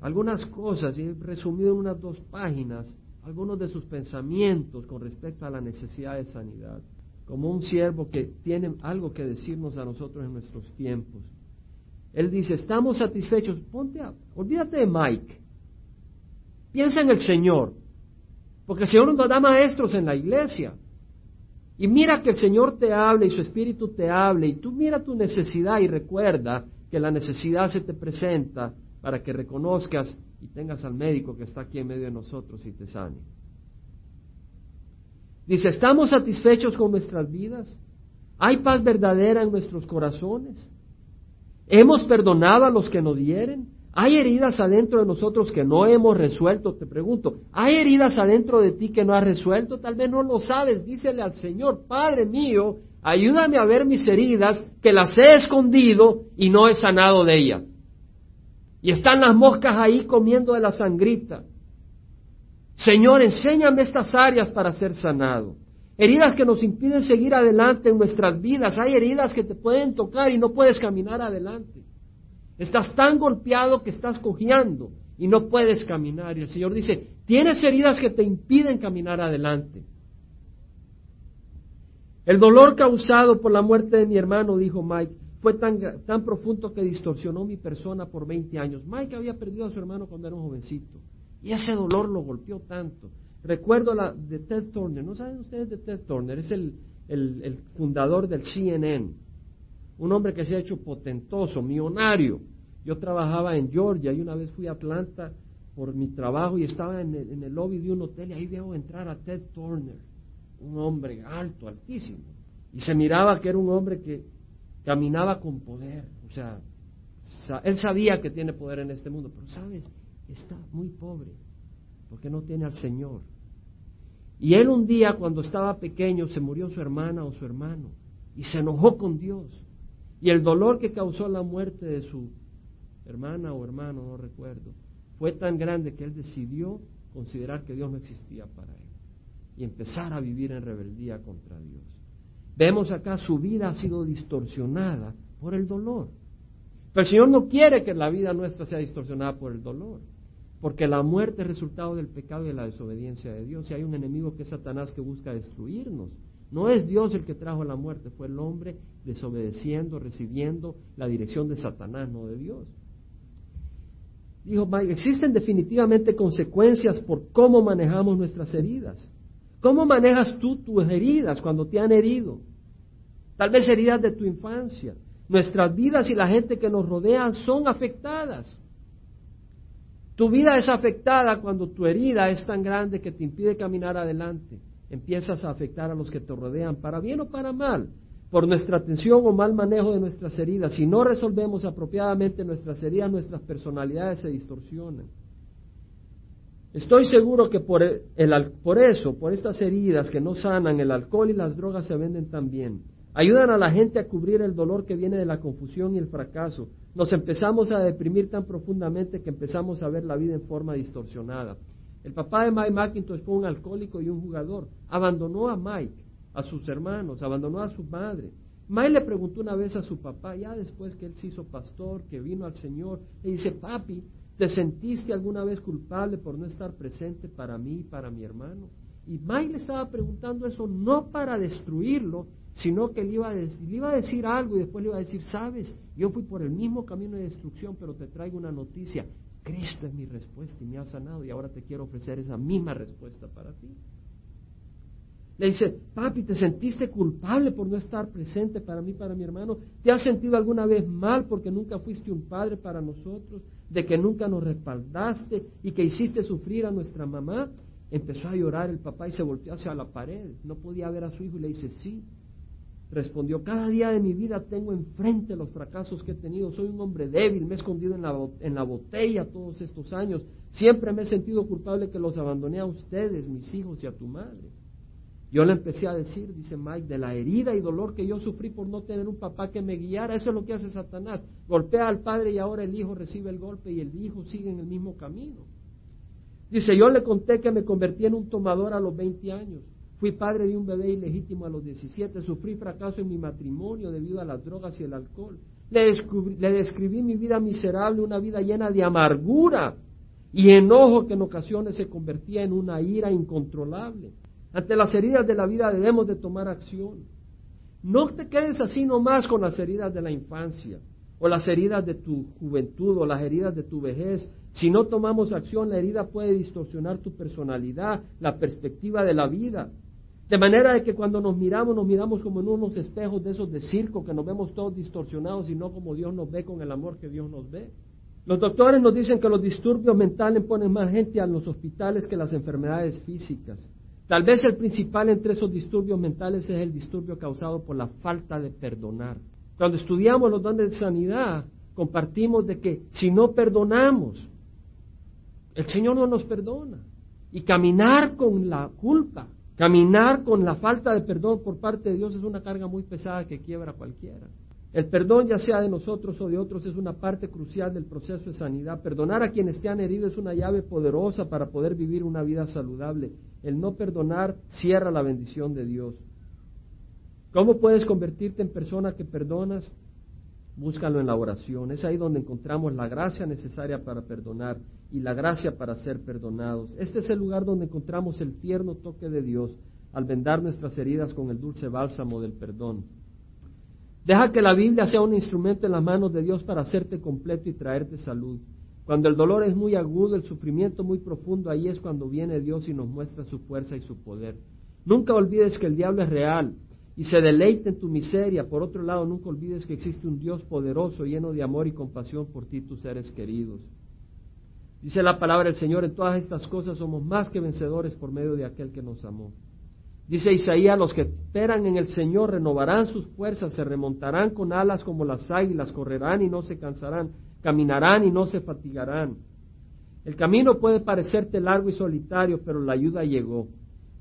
Algunas cosas, y he resumido en unas dos páginas algunos de sus pensamientos con respecto a la necesidad de sanidad. Como un siervo que tiene algo que decirnos a nosotros en nuestros tiempos. Él dice, estamos satisfechos. Ponte a, olvídate de Mike. Piensa en el Señor. Porque el Señor nos da maestros en la iglesia. Y mira que el Señor te hable y su Espíritu te hable. Y tú mira tu necesidad y recuerda que la necesidad se te presenta para que reconozcas y tengas al médico que está aquí en medio de nosotros y te sane. Dice, ¿estamos satisfechos con nuestras vidas? ¿Hay paz verdadera en nuestros corazones? ¿Hemos perdonado a los que nos hieren? ¿Hay heridas adentro de nosotros que no hemos resuelto? Te pregunto, ¿hay heridas adentro de ti que no has resuelto? Tal vez no lo sabes. Dísele al Señor, Padre mío, ayúdame a ver mis heridas que las he escondido y no he sanado de ellas. Y están las moscas ahí comiendo de la sangrita. Señor, enséñame estas áreas para ser sanado. Heridas que nos impiden seguir adelante en nuestras vidas. Hay heridas que te pueden tocar y no puedes caminar adelante. Estás tan golpeado que estás cojeando y no puedes caminar. Y el Señor dice, tienes heridas que te impiden caminar adelante. El dolor causado por la muerte de mi hermano, dijo Mike, fue tan, tan profundo que distorsionó mi persona por 20 años. Mike había perdido a su hermano cuando era un jovencito. Y ese dolor lo golpeó tanto. Recuerdo la de Ted Turner. ¿No saben ustedes de Ted Turner? Es el, el fundador del CNN. Un hombre que se ha hecho potentoso, millonario. Yo trabajaba en Georgia y una vez fui a Atlanta por mi trabajo y estaba en el, lobby de un hotel y ahí veo entrar a Ted Turner, un hombre alto, altísimo. Y se miraba que era un hombre que caminaba con poder. O sea, él sabía que tiene poder en este mundo, pero sabes, está muy pobre porque no tiene al Señor. Y él un día, cuando estaba pequeño, se murió su hermana o su hermano y se enojó con Dios. Y el dolor que causó la muerte de su hermana o hermano, no recuerdo, fue tan grande que él decidió considerar que Dios no existía para él y empezar a vivir en rebeldía contra Dios. Vemos acá su vida ha sido distorsionada por el dolor. Pero el Señor no quiere que la vida nuestra sea distorsionada por el dolor, porque la muerte es resultado del pecado y de la desobediencia de Dios. Y hay un enemigo que es Satanás que busca destruirnos. No es Dios el que trajo la muerte, fue el hombre desobedeciendo, recibiendo la dirección de Satanás, no de Dios. Dijo existen definitivamente consecuencias por cómo manejamos nuestras heridas. ¿Cómo manejas tú tus heridas cuando te han herido? Tal vez heridas de tu infancia. Nuestras vidas y la gente que nos rodea son afectadas. Tu vida es afectada cuando tu herida es tan grande que te impide caminar adelante. Empiezas a afectar a los que te rodean, para bien o para mal por nuestra atención o mal manejo de nuestras heridas. Si no resolvemos apropiadamente nuestras heridas, nuestras personalidades se distorsionan. Estoy seguro que por, el, por eso, por estas heridas que no sanan, el alcohol y las drogas se venden también. Ayudan a la gente a cubrir el dolor que viene de la confusión y el fracaso. Nos empezamos a deprimir tan profundamente que empezamos a ver la vida en forma distorsionada. El papá de Mike McIntosh fue un alcohólico y un jugador. Abandonó a Mike a sus hermanos, abandonó a su madre. May le preguntó una vez a su papá, ya después que él se hizo pastor, que vino al Señor, le dice, papi, ¿te sentiste alguna vez culpable por no estar presente para mí y para mi hermano? Y May le estaba preguntando eso no para destruirlo, sino que le iba, a decir, le iba a decir algo y después le iba a decir, sabes, yo fui por el mismo camino de destrucción, pero te traigo una noticia. Cristo es mi respuesta y me ha sanado y ahora te quiero ofrecer esa misma respuesta para ti. Le dice, papi, ¿te sentiste culpable por no estar presente para mí, para mi hermano? ¿Te has sentido alguna vez mal porque nunca fuiste un padre para nosotros? ¿De que nunca nos respaldaste y que hiciste sufrir a nuestra mamá? Empezó a llorar el papá y se volteó hacia la pared. No podía ver a su hijo y le dice, sí. Respondió, cada día de mi vida tengo enfrente los fracasos que he tenido. Soy un hombre débil, me he escondido en la, en la botella todos estos años. Siempre me he sentido culpable que los abandoné a ustedes, mis hijos y a tu madre. Yo le empecé a decir, dice Mike, de la herida y dolor que yo sufrí por no tener un papá que me guiara. Eso es lo que hace Satanás. Golpea al padre y ahora el hijo recibe el golpe y el hijo sigue en el mismo camino. Dice, yo le conté que me convertí en un tomador a los 20 años. Fui padre de un bebé ilegítimo a los 17. Sufrí fracaso en mi matrimonio debido a las drogas y el alcohol. Le, le describí mi vida miserable, una vida llena de amargura y enojo que en ocasiones se convertía en una ira incontrolable. Ante las heridas de la vida debemos de tomar acción. No te quedes así nomás con las heridas de la infancia o las heridas de tu juventud o las heridas de tu vejez. Si no tomamos acción, la herida puede distorsionar tu personalidad, la perspectiva de la vida. De manera de que cuando nos miramos, nos miramos como en unos espejos de esos de circo, que nos vemos todos distorsionados y no como Dios nos ve con el amor que Dios nos ve. Los doctores nos dicen que los disturbios mentales ponen más gente a los hospitales que las enfermedades físicas. Tal vez el principal entre esos disturbios mentales es el disturbio causado por la falta de perdonar. Cuando estudiamos los dones de sanidad, compartimos de que si no perdonamos, el Señor no nos perdona. Y caminar con la culpa, caminar con la falta de perdón por parte de Dios es una carga muy pesada que quiebra a cualquiera. El perdón, ya sea de nosotros o de otros, es una parte crucial del proceso de sanidad. Perdonar a quienes te han herido es una llave poderosa para poder vivir una vida saludable. El no perdonar cierra la bendición de Dios. ¿Cómo puedes convertirte en persona que perdonas? Búscalo en la oración. Es ahí donde encontramos la gracia necesaria para perdonar y la gracia para ser perdonados. Este es el lugar donde encontramos el tierno toque de Dios al vendar nuestras heridas con el dulce bálsamo del perdón. Deja que la Biblia sea un instrumento en las manos de Dios para hacerte completo y traerte salud. Cuando el dolor es muy agudo, el sufrimiento muy profundo, ahí es cuando viene Dios y nos muestra su fuerza y su poder. Nunca olvides que el diablo es real y se deleita en tu miseria. Por otro lado, nunca olvides que existe un Dios poderoso, lleno de amor y compasión por ti, tus seres queridos. Dice la palabra del Señor, en todas estas cosas somos más que vencedores por medio de aquel que nos amó. Dice Isaías, los que esperan en el Señor renovarán sus fuerzas, se remontarán con alas como las águilas, correrán y no se cansarán, caminarán y no se fatigarán. El camino puede parecerte largo y solitario, pero la ayuda llegó.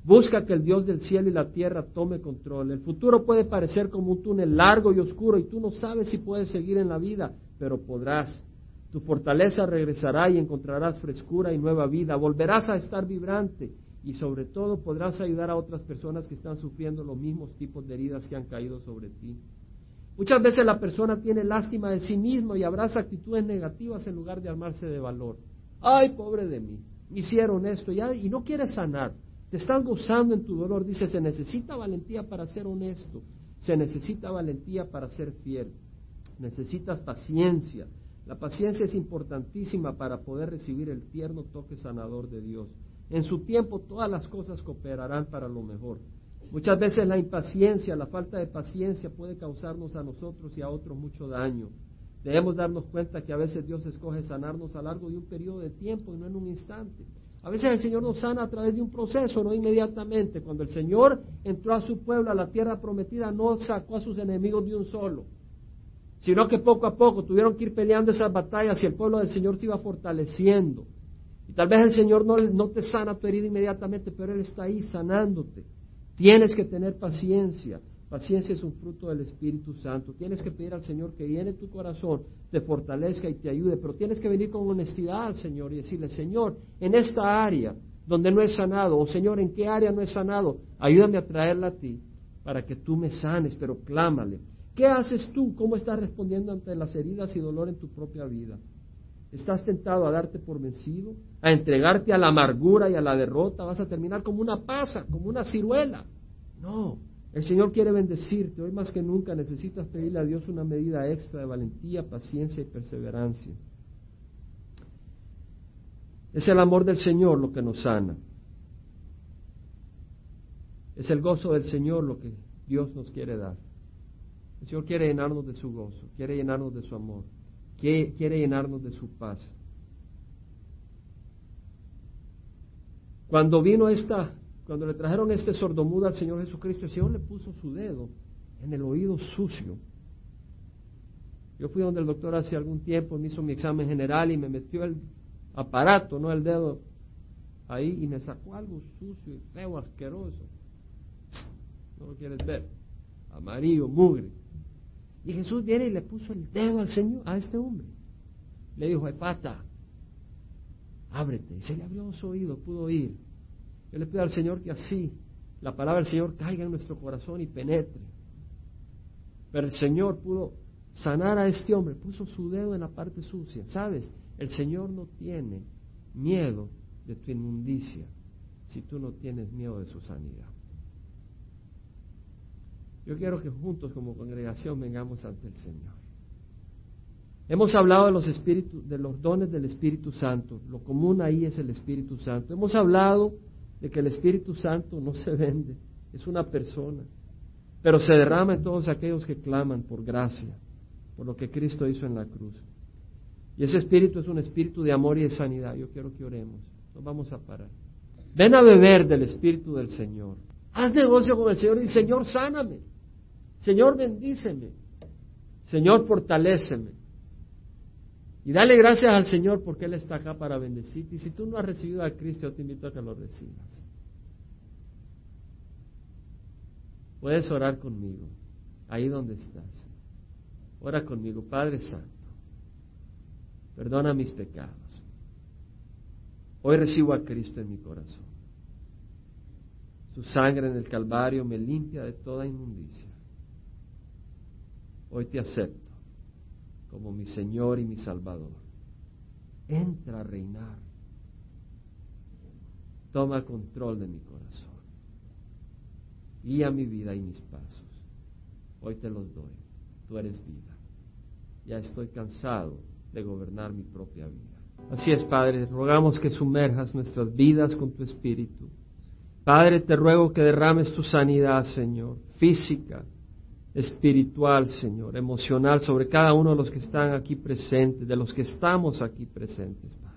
Busca que el Dios del cielo y la tierra tome control. El futuro puede parecer como un túnel largo y oscuro y tú no sabes si puedes seguir en la vida, pero podrás. Tu fortaleza regresará y encontrarás frescura y nueva vida. Volverás a estar vibrante y sobre todo podrás ayudar a otras personas que están sufriendo los mismos tipos de heridas que han caído sobre ti. Muchas veces la persona tiene lástima de sí mismo y abraza actitudes negativas en lugar de armarse de valor. Ay, pobre de mí, me hicieron esto y no quieres sanar. Te estás gozando en tu dolor. Dice, se necesita valentía para ser honesto, se necesita valentía para ser fiel, necesitas paciencia. La paciencia es importantísima para poder recibir el tierno toque sanador de Dios. En su tiempo todas las cosas cooperarán para lo mejor. Muchas veces la impaciencia, la falta de paciencia puede causarnos a nosotros y a otros mucho daño. Debemos darnos cuenta que a veces Dios escoge sanarnos a largo de un periodo de tiempo y no en un instante. A veces el Señor nos sana a través de un proceso, no inmediatamente. Cuando el Señor entró a su pueblo, a la tierra prometida, no sacó a sus enemigos de un solo, sino que poco a poco tuvieron que ir peleando esas batallas y el pueblo del Señor se iba fortaleciendo. Y tal vez el Señor no, no te sana tu herida inmediatamente, pero Él está ahí sanándote. Tienes que tener paciencia. Paciencia es un fruto del Espíritu Santo. Tienes que pedir al Señor que llene tu corazón, te fortalezca y te ayude, pero tienes que venir con honestidad al Señor y decirle, Señor, en esta área donde no he sanado, o Señor, ¿en qué área no he sanado? Ayúdame a traerla a ti para que tú me sanes, pero clámale. ¿Qué haces tú? ¿Cómo estás respondiendo ante las heridas y dolor en tu propia vida? Estás tentado a darte por vencido, a entregarte a la amargura y a la derrota, vas a terminar como una pasa, como una ciruela. No, el Señor quiere bendecirte. Hoy más que nunca necesitas pedirle a Dios una medida extra de valentía, paciencia y perseverancia. Es el amor del Señor lo que nos sana. Es el gozo del Señor lo que Dios nos quiere dar. El Señor quiere llenarnos de su gozo, quiere llenarnos de su amor quiere llenarnos de su paz. Cuando vino esta, cuando le trajeron este sordomudo al Señor Jesucristo, el Señor le puso su dedo en el oído sucio. Yo fui donde el doctor hace algún tiempo, me hizo mi examen general y me metió el aparato, no el dedo, ahí y me sacó algo sucio y feo, asqueroso. No lo quieres ver. Amarillo, mugre. Y Jesús viene y le puso el dedo al Señor, a este hombre. Le dijo, Epata, ábrete. Y se le abrió su oído, pudo oír. Yo le pido al Señor que así la palabra del Señor caiga en nuestro corazón y penetre. Pero el Señor pudo sanar a este hombre, puso su dedo en la parte sucia. ¿Sabes? El Señor no tiene miedo de tu inmundicia si tú no tienes miedo de su sanidad. Yo quiero que juntos como congregación vengamos ante el Señor. Hemos hablado de los de los dones del Espíritu Santo. Lo común ahí es el Espíritu Santo. Hemos hablado de que el Espíritu Santo no se vende, es una persona, pero se derrama en todos aquellos que claman por gracia, por lo que Cristo hizo en la cruz. Y ese espíritu es un espíritu de amor y de sanidad. Yo quiero que oremos. Nos vamos a parar. Ven a beber del Espíritu del Señor. Haz negocio con el Señor y Señor, sáname. Señor, bendíceme. Señor, fortaléceme. Y dale gracias al Señor porque Él está acá para bendecirte. Y si tú no has recibido a Cristo, yo te invito a que lo recibas. Puedes orar conmigo, ahí donde estás. Ora conmigo, Padre Santo. Perdona mis pecados. Hoy recibo a Cristo en mi corazón. Su sangre en el Calvario me limpia de toda inmundicia. Hoy te acepto como mi Señor y mi Salvador. Entra a reinar. Toma control de mi corazón. Guía mi vida y mis pasos. Hoy te los doy. Tú eres vida. Ya estoy cansado de gobernar mi propia vida. Así es, Padre, rogamos que sumerjas nuestras vidas con tu Espíritu. Padre, te ruego que derrames tu sanidad, Señor, física, espiritual, Señor, emocional, sobre cada uno de los que están aquí presentes, de los que estamos aquí presentes, Padre.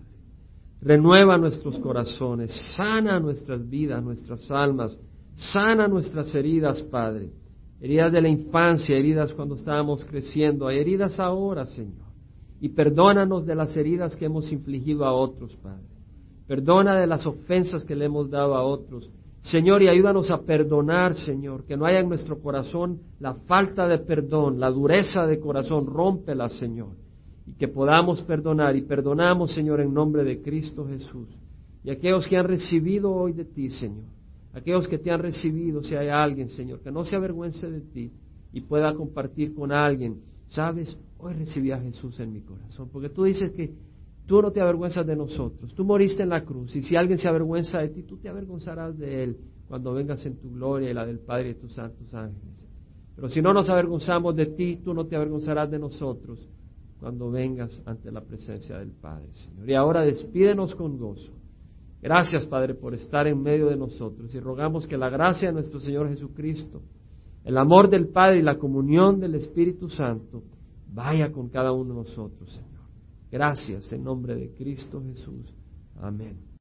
Renueva nuestros corazones, sana nuestras vidas, nuestras almas, sana nuestras heridas, Padre. Heridas de la infancia, heridas cuando estábamos creciendo, heridas ahora, Señor. Y perdónanos de las heridas que hemos infligido a otros, Padre. Perdona de las ofensas que le hemos dado a otros. Señor, y ayúdanos a perdonar, Señor, que no haya en nuestro corazón la falta de perdón, la dureza de corazón, rómpela, Señor, y que podamos perdonar. Y perdonamos, Señor, en nombre de Cristo Jesús. Y aquellos que han recibido hoy de ti, Señor, aquellos que te han recibido, si hay alguien, Señor, que no se avergüence de ti y pueda compartir con alguien, sabes, hoy recibí a Jesús en mi corazón, porque tú dices que Tú no te avergüenzas de nosotros. Tú moriste en la cruz. Y si alguien se avergüenza de ti, tú te avergonzarás de él cuando vengas en tu gloria y la del Padre y de tus santos ángeles. Pero si no nos avergonzamos de ti, tú no te avergonzarás de nosotros cuando vengas ante la presencia del Padre, Señor. Y ahora despídenos con gozo. Gracias, Padre, por estar en medio de nosotros. Y rogamos que la gracia de nuestro Señor Jesucristo, el amor del Padre y la comunión del Espíritu Santo vaya con cada uno de nosotros, Señor. Gracias en nombre de Cristo Jesús. Amén.